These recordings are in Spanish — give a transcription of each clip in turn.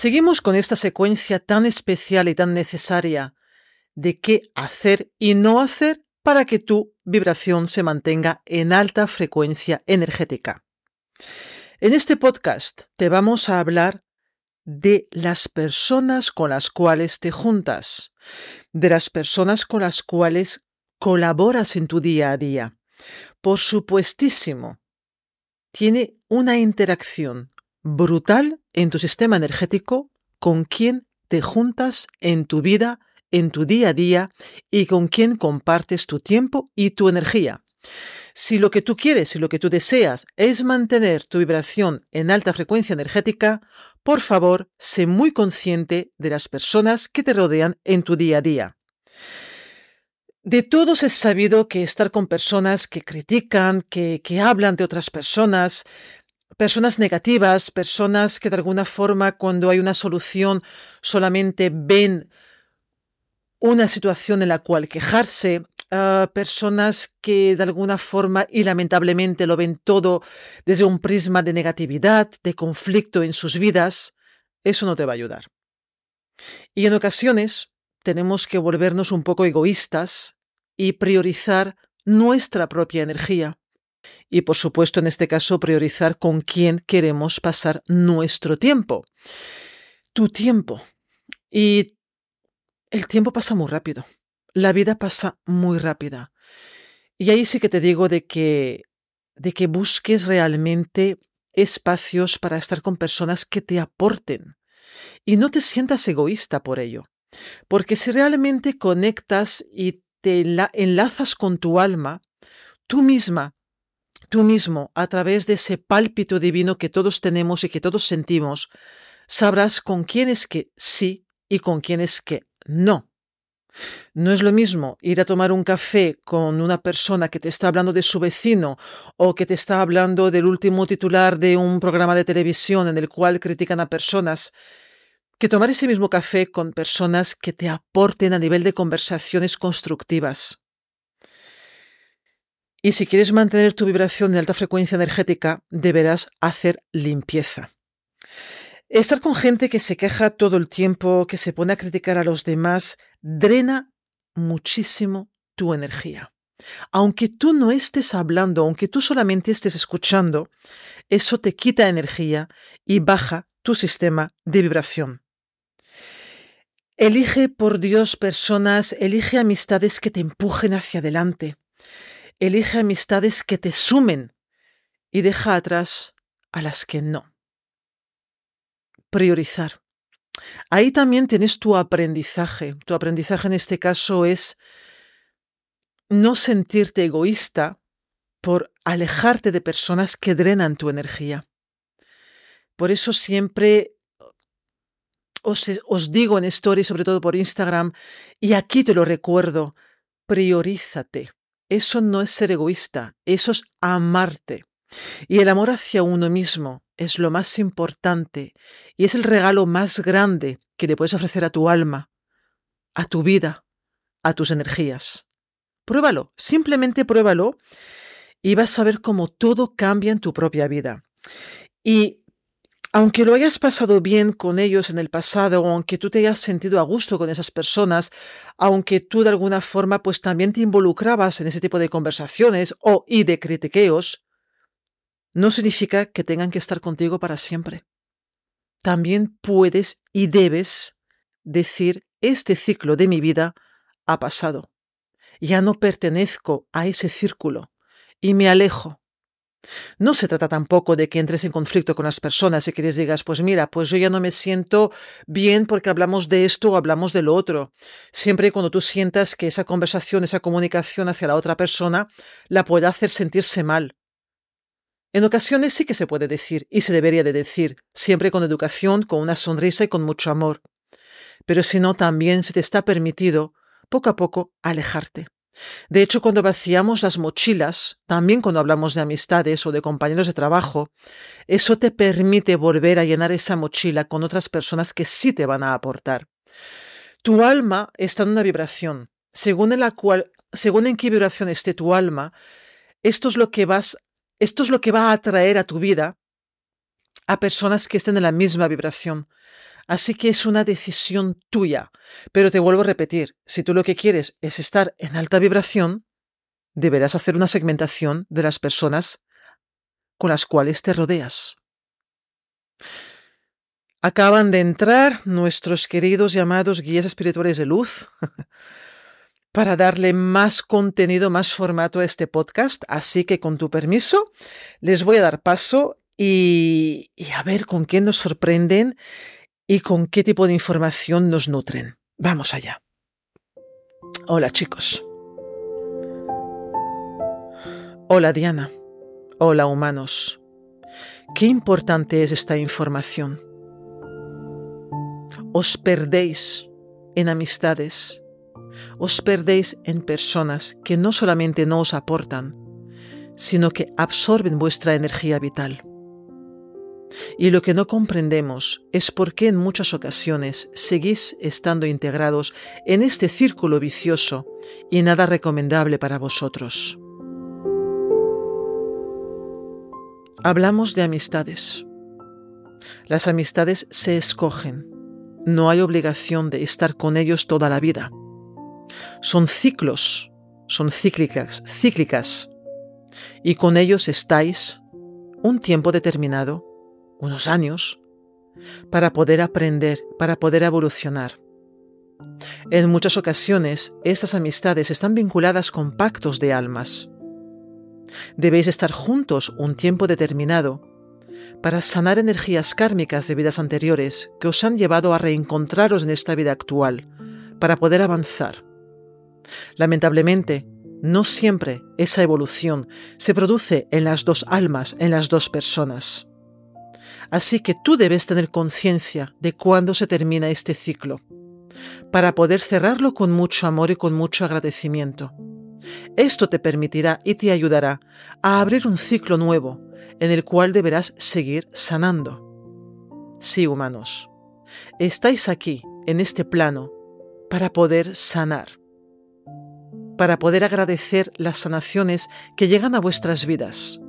Seguimos con esta secuencia tan especial y tan necesaria de qué hacer y no hacer para que tu vibración se mantenga en alta frecuencia energética. En este podcast te vamos a hablar de las personas con las cuales te juntas, de las personas con las cuales colaboras en tu día a día. Por supuestísimo, tiene una interacción brutal en tu sistema energético con quien te juntas en tu vida, en tu día a día y con quien compartes tu tiempo y tu energía. Si lo que tú quieres y lo que tú deseas es mantener tu vibración en alta frecuencia energética, por favor, sé muy consciente de las personas que te rodean en tu día a día. De todos es sabido que estar con personas que critican, que, que hablan de otras personas, personas negativas, personas que de alguna forma cuando hay una solución solamente ven una situación en la cual quejarse, ah, personas que de alguna forma y lamentablemente lo ven todo desde un prisma de negatividad, de conflicto en sus vidas, eso no te va a ayudar. Y en ocasiones tenemos que volvernos un poco egoístas y priorizar nuestra propia energía y por supuesto en este caso priorizar con quién queremos pasar nuestro tiempo. Tu tiempo. Y el tiempo pasa muy rápido. La vida pasa muy rápida. Y ahí sí que te digo de que de que busques realmente espacios para estar con personas que te aporten y no te sientas egoísta por ello. Porque si realmente conectas y te enlazas con tu alma, tú misma tú mismo, a través de ese pálpito divino que todos tenemos y que todos sentimos, sabrás con quién es que sí y con quién es que no. No es lo mismo ir a tomar un café con una persona que te está hablando de su vecino o que te está hablando del último titular de un programa de televisión en el cual critican a personas, que tomar ese mismo café con personas que te aporten a nivel de conversaciones constructivas. Y si quieres mantener tu vibración de alta frecuencia energética, deberás hacer limpieza. Estar con gente que se queja todo el tiempo, que se pone a criticar a los demás, drena muchísimo tu energía. Aunque tú no estés hablando, aunque tú solamente estés escuchando, eso te quita energía y baja tu sistema de vibración. Elige por Dios personas, elige amistades que te empujen hacia adelante, Elige amistades que te sumen y deja atrás a las que no. Priorizar. Ahí también tienes tu aprendizaje. Tu aprendizaje en este caso es no sentirte egoísta por alejarte de personas que drenan tu energía. Por eso siempre os, os, digo en story, sobre todo por Instagram, y aquí te lo recuerdo, priorízate. Eso no es ser egoísta, eso es amarte. Y el amor hacia uno mismo es lo más importante y es el regalo más grande que le puedes ofrecer a tu alma, a tu vida, a tus energías. Pruébalo, simplemente pruébalo y vas a ver cómo todo cambia en tu propia vida. Y aunque lo hayas pasado bien con ellos en el pasado, aunque tú te hayas sentido a gusto con esas personas, aunque tú de alguna forma pues también te involucrabas en ese tipo de conversaciones o y de critiqueos, no significa que tengan que estar contigo para siempre. También puedes y debes decir, este ciclo de mi vida ha pasado. ya no pertenezco a ese círculo y me alejo. No se trata tampoco de que entres en conflicto con las personas y que les digas, pues mira, pues yo ya no me siento bien porque hablamos de esto o hablamos de lo otro. Siempre y cuando tú sientas que esa conversación, esa comunicación hacia la otra persona la puede hacer sentirse mal. En ocasiones sí que se puede decir y se debería de decir, siempre con educación, con una sonrisa y con mucho amor. Pero si no, también se te está permitido, poco a poco, alejarte. De hecho, cuando vaciamos las mochilas, también cuando hablamos de amistades o de compañeros de trabajo, eso te permite volver a llenar esa mochila con otras personas que sí te van a aportar. Tu alma está en una vibración. Según en la cual, según en qué vibración esté tu alma, esto es lo que vas, esto es lo que va a atraer a tu vida a personas que estén en la misma vibración. Así que es una decisión tuya. Pero te vuelvo a repetir, si tú lo que quieres es estar en alta vibración, deberás hacer una segmentación de las personas con las cuales te rodeas. Acaban de entrar nuestros queridos llamados guías espirituales de luz para darle más contenido, más formato a este podcast. Así que con tu permiso, les voy a dar paso y, y a ver con qué nos sorprenden y con qué tipo de información nos nutren. Vamos allá. Hola chicos. Hola Diana. Hola humanos. Qué importante es esta información. Os perdéis en amistades, os perdéis en personas que no solamente no os aportan, sino que absorben vuestra energía vital. Y lo que no comprendemos es por qué en muchas ocasiones seguís estando integrados en este círculo vicioso y nada recomendable para vosotros. Hablamos de amistades. Las amistades se escogen. No hay obligación de estar con ellos toda la vida. Son ciclos, son cíclicas, cíclicas. Y con ellos estáis un tiempo determinado unos años, para poder aprender, para poder evolucionar. En muchas ocasiones, estas amistades están vinculadas con pactos de almas. Debéis estar juntos un tiempo determinado para sanar energías kármicas de vidas anteriores que os han llevado a reencontraros en esta vida actual, para poder avanzar. Lamentablemente, no siempre esa evolución se produce en las dos almas, en las dos personas. Así que tú debes tener conciencia de cuándo se termina este ciclo, para poder cerrarlo con mucho amor y con mucho agradecimiento. Esto te permitirá y te ayudará a abrir un ciclo nuevo en el cual deberás seguir sanando. Sí, humanos, estáis aquí, en este plano, para poder sanar, para poder agradecer las sanaciones que llegan a vuestras vidas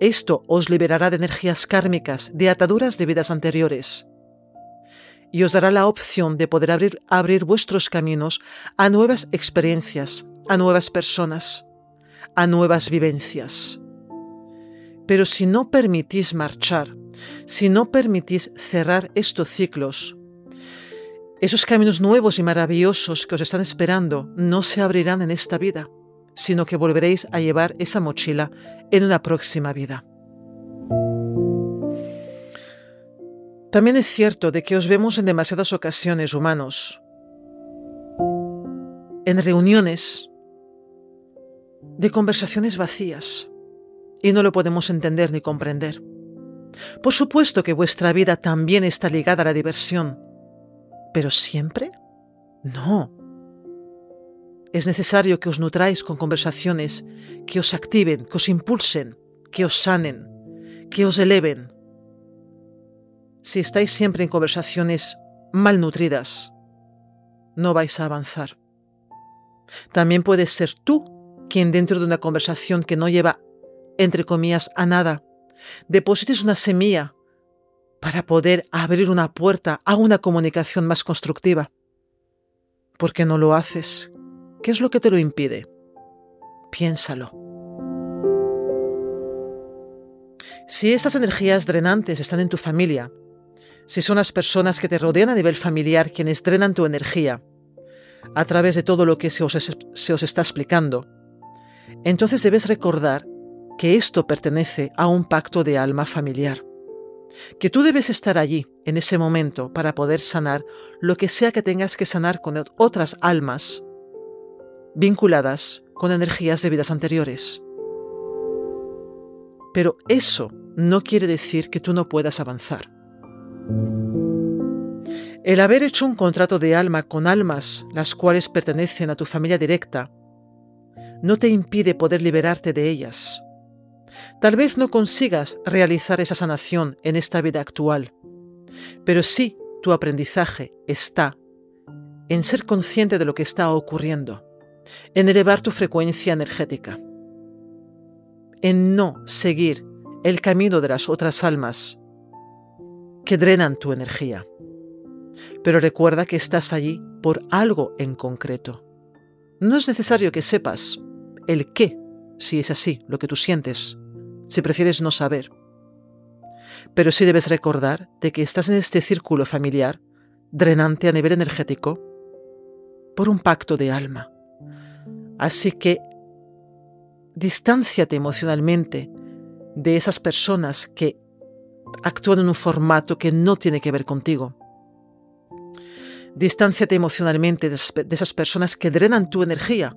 esto os liberará de energías kármicas, de ataduras de vidas anteriores. Y os dará la opción de poder abrir, vuestros caminos a nuevas experiencias, a nuevas personas, a nuevas vivencias. Pero si no permitís marchar, si no permitís cerrar estos ciclos, esos caminos nuevos y maravillosos que os están esperando no se abrirán en esta vida sino que volveréis a llevar esa mochila en una próxima vida. También es cierto de que os vemos en demasiadas ocasiones humanos, en reuniones de conversaciones vacías, y no lo podemos entender ni comprender. Por supuesto que vuestra vida también está ligada a la diversión, pero siempre no. Es necesario que os nutráis con conversaciones que os activen, que os impulsen, que os sanen, que os eleven. Si estáis siempre en conversaciones malnutridas, no vais a avanzar. También puedes ser tú quien dentro de una conversación que no lleva, entre comillas, a nada, deposites una semilla para poder abrir una puerta a una comunicación más constructiva. ¿Por qué no lo haces? ¿Qué es lo que te lo impide? Piénsalo. Si estas energías drenantes están en tu familia, si son las personas que te rodean a nivel familiar quienes drenan tu energía, a través de todo lo que se os, se os está explicando, entonces debes recordar que esto pertenece a un pacto de alma familiar, que tú debes estar allí en ese momento para poder sanar lo que sea que tengas que sanar con otras almas vinculadas con energías de vidas anteriores. Pero eso no quiere decir que tú no puedas avanzar. El haber hecho un contrato de alma con almas las cuales pertenecen a tu familia directa no te impide poder liberarte de ellas. Tal vez no consigas realizar esa sanación en esta vida actual, pero sí tu aprendizaje está en ser consciente de lo que está ocurriendo, en elevar tu frecuencia energética, en no seguir el camino de las otras almas que drenan tu energía. Pero recuerda que estás allí por algo en concreto. No es necesario que sepas el qué, si es así lo que tú sientes, si prefieres no saber. Pero sí debes recordar de que estás en este círculo familiar drenante a nivel energético por un pacto de alma. Así que distánciate emocionalmente de esas personas que actúan en un formato que no tiene que ver contigo. Distánciate emocionalmente de esas, personas que drenan tu energía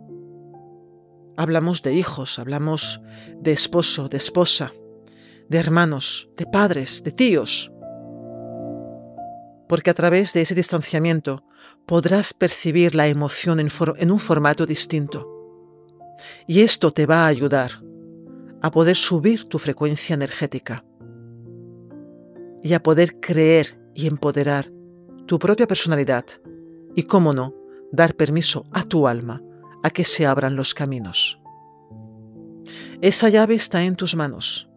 Hablamos de hijos, hablamos de esposo, de esposa, de hermanos, de padres, de tíos. Porque a través de ese distanciamiento podrás percibir la emoción en, un formato distinto. Y esto te va a ayudar a poder subir tu frecuencia energética y a poder creer y empoderar tu propia personalidad y, cómo no, dar permiso a tu alma a que se abran los caminos. Esa llave está en tus manos.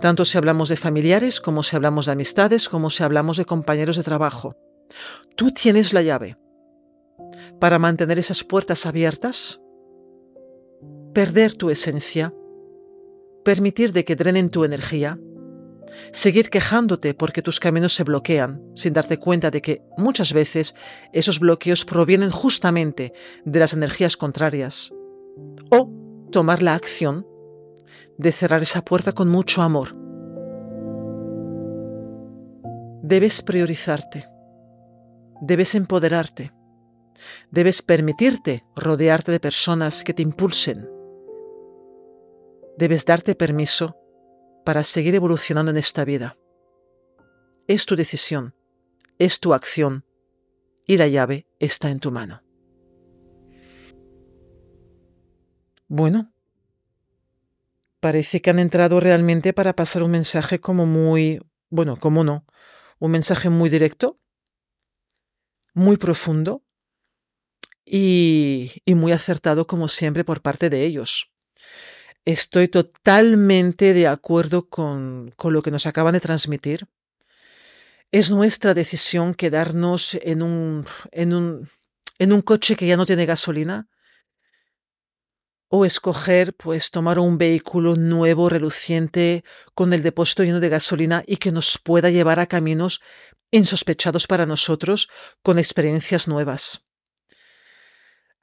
Tanto si hablamos de familiares como si hablamos de amistades, como si hablamos de compañeros de trabajo. Tú tienes la llave para mantener esas puertas abiertas, perder tu esencia, permitir de que drenen tu energía, seguir quejándote porque tus caminos se bloquean sin darte cuenta de que muchas veces esos bloqueos provienen justamente de las energías contrarias. O tomar la acción de cerrar esa puerta con mucho amor. Debes priorizarte, debes empoderarte, debes permitirte rodearte de personas que te impulsen, debes darte permiso para seguir evolucionando en esta vida. Es tu decisión, es tu acción y la llave está en tu mano. Bueno, parece que han entrado realmente para pasar un mensaje como muy, bueno, como no, un mensaje muy directo, muy profundo y, y muy acertado como siempre por parte de ellos. Estoy totalmente de acuerdo con, lo que nos acaban de transmitir. Es nuestra decisión quedarnos en un, en un, en un coche que ya no tiene gasolina o escoger pues tomar un vehículo nuevo, reluciente, con el depósito lleno de gasolina y que nos pueda llevar a caminos insospechados para nosotros con experiencias nuevas.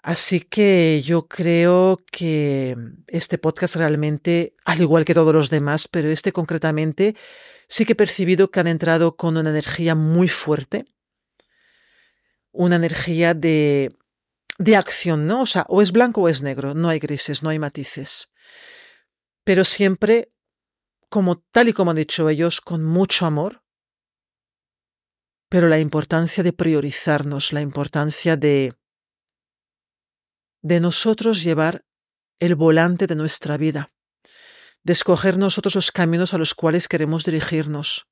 Así que yo creo que este podcast realmente, al igual que todos los demás, pero este concretamente, sí que he percibido que han entrado con una energía muy fuerte, una energía de, de acción, ¿no? O sea, o es blanco o es negro, no hay grises, no hay matices. Pero siempre, como tal y como han dicho ellos, con mucho amor, pero la importancia de priorizarnos, la importancia de de nosotros llevar el volante de nuestra vida, de escoger nosotros los caminos a los cuales queremos dirigirnos.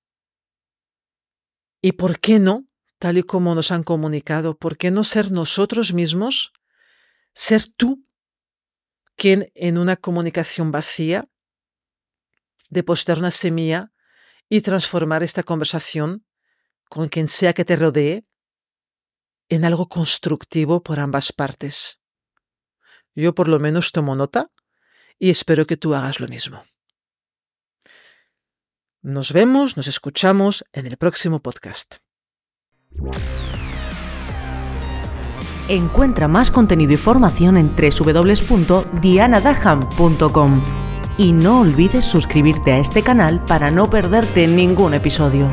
¿Y por qué no, tal y como nos han comunicado, por qué no ser nosotros mismos, ser tú quien en una comunicación vacía depositar una semilla y transformar esta conversación con quien sea que te rodee en algo constructivo por ambas partes? Yo por lo menos tomo nota y espero que tú hagas lo mismo. Nos vemos, nos escuchamos en el próximo podcast. Encuentra más contenido y formación en www.dianadaham.com. Y no olvides suscribirte a este canal para no perderte ningún episodio.